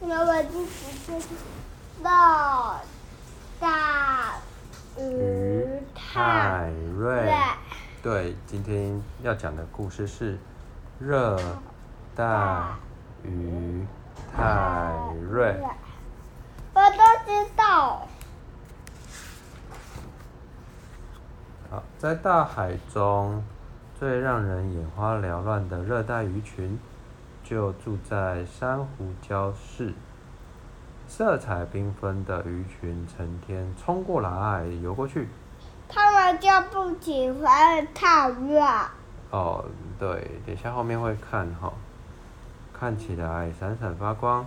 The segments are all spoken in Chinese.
那我第几天？热带鱼泰瑞。对，今天要讲的故事是热带鱼泰瑞。我都知道。好，在大海中，最让人眼花缭乱的热带鱼群，就住在珊瑚礁市。色彩缤纷的鱼群成天冲过来，游过去。他们就不喜欢太热。哦，对，等下后面会看哈，看起来闪闪发光，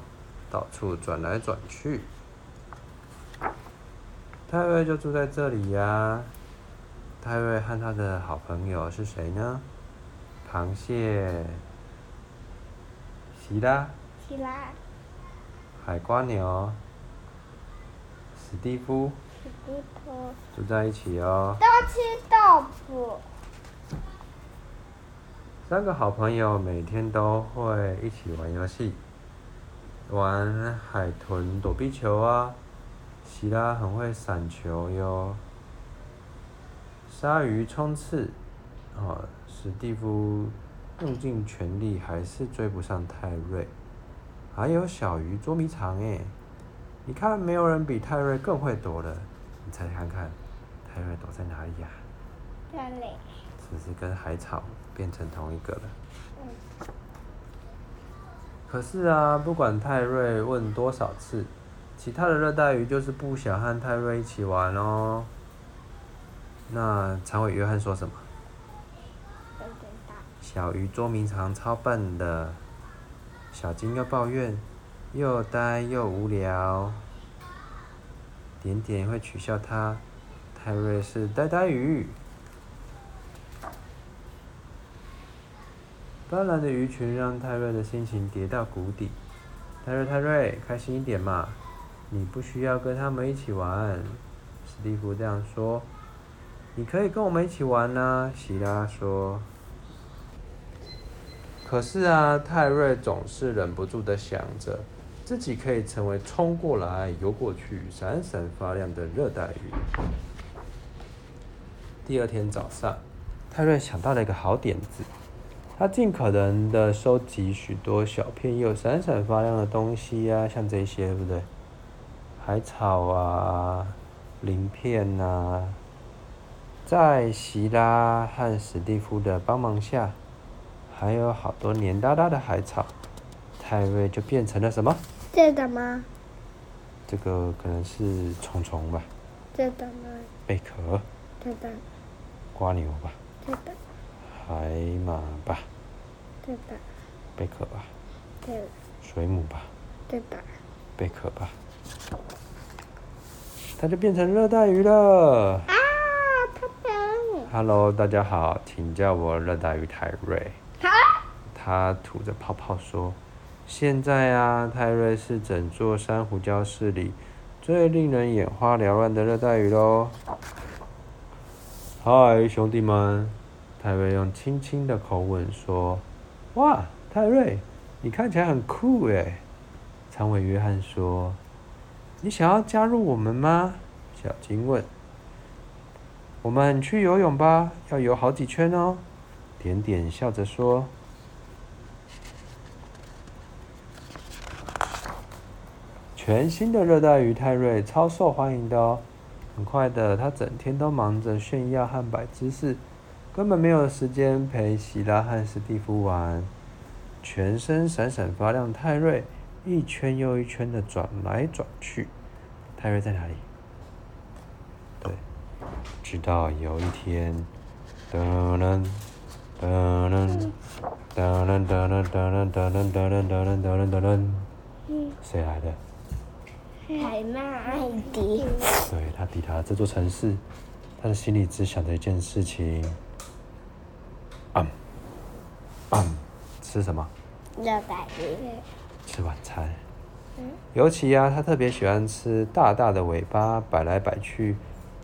到处转来转去。泰瑞就住在这里呀。泰瑞和他的好朋友是谁呢？螃蟹，希拉。海瓜鸟，史蒂夫，史蒂夫住在一起哦。都吃豆腐。三个好朋友每天都会一起玩游戏，玩海豚躲避球啊。希拉很会闪球哟。鲨鱼冲刺，哦，史蒂夫用尽全力还是追不上泰瑞。还有小鱼捉迷藏诶，你看没有人比泰瑞更会躲了，你猜猜看看，泰瑞躲在哪里呀？这里。是不是跟海草变成同一个了？嗯。可是啊，不管泰瑞问多少次，其他的热带鱼就是不想和泰瑞一起玩哦。那长尾约翰说什么？小鱼捉迷藏超笨的。小金又抱怨，又呆又无聊。点点会取笑他，泰瑞是呆呆鱼。斑斓的鱼群让泰瑞的心情跌到谷底。泰瑞，泰瑞，开心一点嘛！你不需要跟他们一起玩。史蒂夫这样说。你可以跟我们一起玩呢，希拉说。可是啊，泰瑞总是忍不住的想着，自己可以成为冲过来、游过去、闪闪发亮的热带鱼。第二天早上，泰瑞想到了一个好点子，他尽可能的收集许多小片又闪闪发亮的东西呀、啊，像这些，对不对？海草啊，鳞片啊，在希拉和史蒂夫的帮忙下。还有好多黏哒哒的海草，泰瑞就变成了什么？这个吗？这个可能是虫虫吧。这个吗？贝壳。这个。蜗牛吧。这个。海马吧。这个。贝壳吧。这个。水母吧。这个。贝壳吧。它就变成热带鱼了。啊，它变。Hello，大家好，请叫我热带鱼泰瑞。他吐着泡泡说：“现在啊，泰瑞是整座珊瑚礁市里最令人眼花缭乱的热带鱼喽。”嗨，兄弟们！泰瑞用轻轻的口吻说：“哇，泰瑞，你看起来很酷诶。”长尾约翰说：“你想要加入我们吗？”小金问：“我们去游泳吧，要游好几圈哦。”点点笑着说。全新的热带鱼泰瑞超受欢迎的哦，很快的，他整天都忙着炫耀和摆姿势，根本没有时间陪希拉和史蒂夫玩。全身闪闪发亮，泰瑞一圈又一圈的转来转去。泰瑞在哪里？对，直到有一天，噔噔噔噔噔噔噔噔噔噔噔噔噔噔噔噔噔，谁来的？海曼艾迪，对，他抵达了这座城市，他的心里只想着一件事情：嗯，嗯，吃什么？热带鱼。吃晚餐。尤其啊，他特别喜欢吃大大的尾巴摆来摆去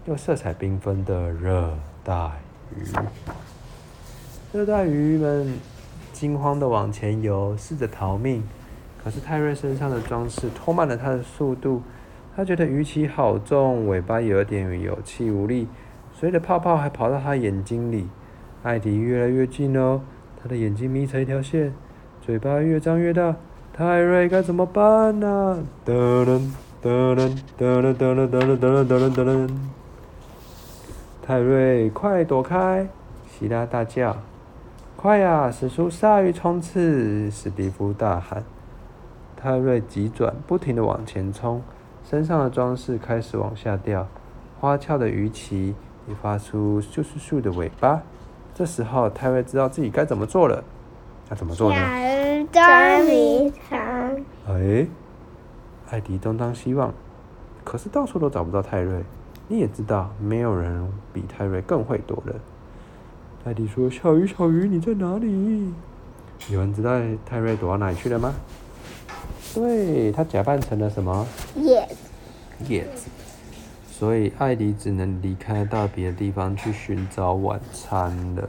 又色彩缤纷的热带鱼。热带鱼们惊慌的往前游，试着逃命，可是泰瑞身上的装饰拖慢了他的速度。他觉得鱼鳍好重，尾巴有点有气无力，随着泡泡还跑到他眼睛里。艾迪越来越近哦，他的眼睛眯成一条线，嘴巴越张越大。泰瑞该怎么办呢？噔噔噔噔噔噔噔噔噔噔噔噔。泰瑞，快躲开！希拉大叫。快呀，使出鲨鱼冲刺！史蒂夫大喊。泰瑞急转，不停地往前冲，身上的装饰开始往下掉，花俏的鱼鳍也发出咻咻咻的尾巴。这时候，泰瑞知道自己该怎么做了。要怎么做呢？小鱼捉迷藏。哎，艾迪东张西望，可是到处都找不到泰瑞。你也知道，没有人比泰瑞更会躲了。艾迪说：“小鱼，小鱼，你在哪里？”有人知道泰瑞躲到哪里去了吗？对，他假扮成了什么？叶子。叶子。所以艾迪只能离开到别的地方去寻找晚餐了。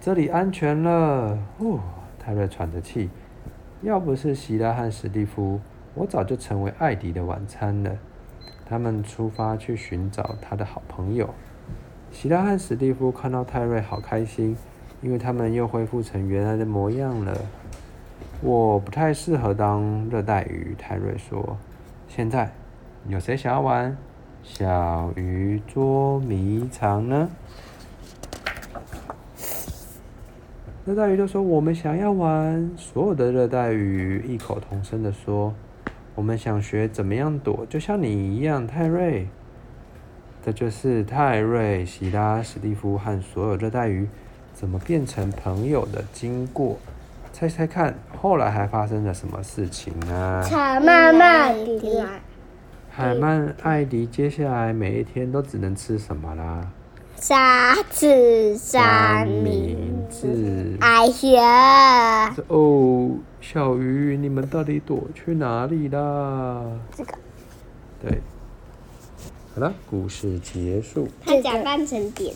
这里安全了。哦，泰瑞喘着气。要不是希拉和史蒂夫，我早就成为艾迪的晚餐了。他们出发去寻找他的好朋友。希拉和史蒂夫看到泰瑞，好开心，因为他们又恢复成原来的模样了。我不太适合当热带鱼，泰瑞说。现在，有谁想要玩小鱼捉迷藏呢？热带鱼都说：“我们想要玩。”所有的热带鱼异口同声地说：“我们想学怎么样躲，就像你一样，泰瑞。”这就是泰瑞、希拉、史蒂夫和所有热带鱼怎么变成朋友的经过。猜猜看，后来还发生了什么事情呢？海曼艾迪，海曼艾迪接下来每一天都只能吃什么啦？沙子三明治。哎呀！哦，小鱼，你们到底躲去哪里啦？这个。对。好了，故事结束。他假扮成点。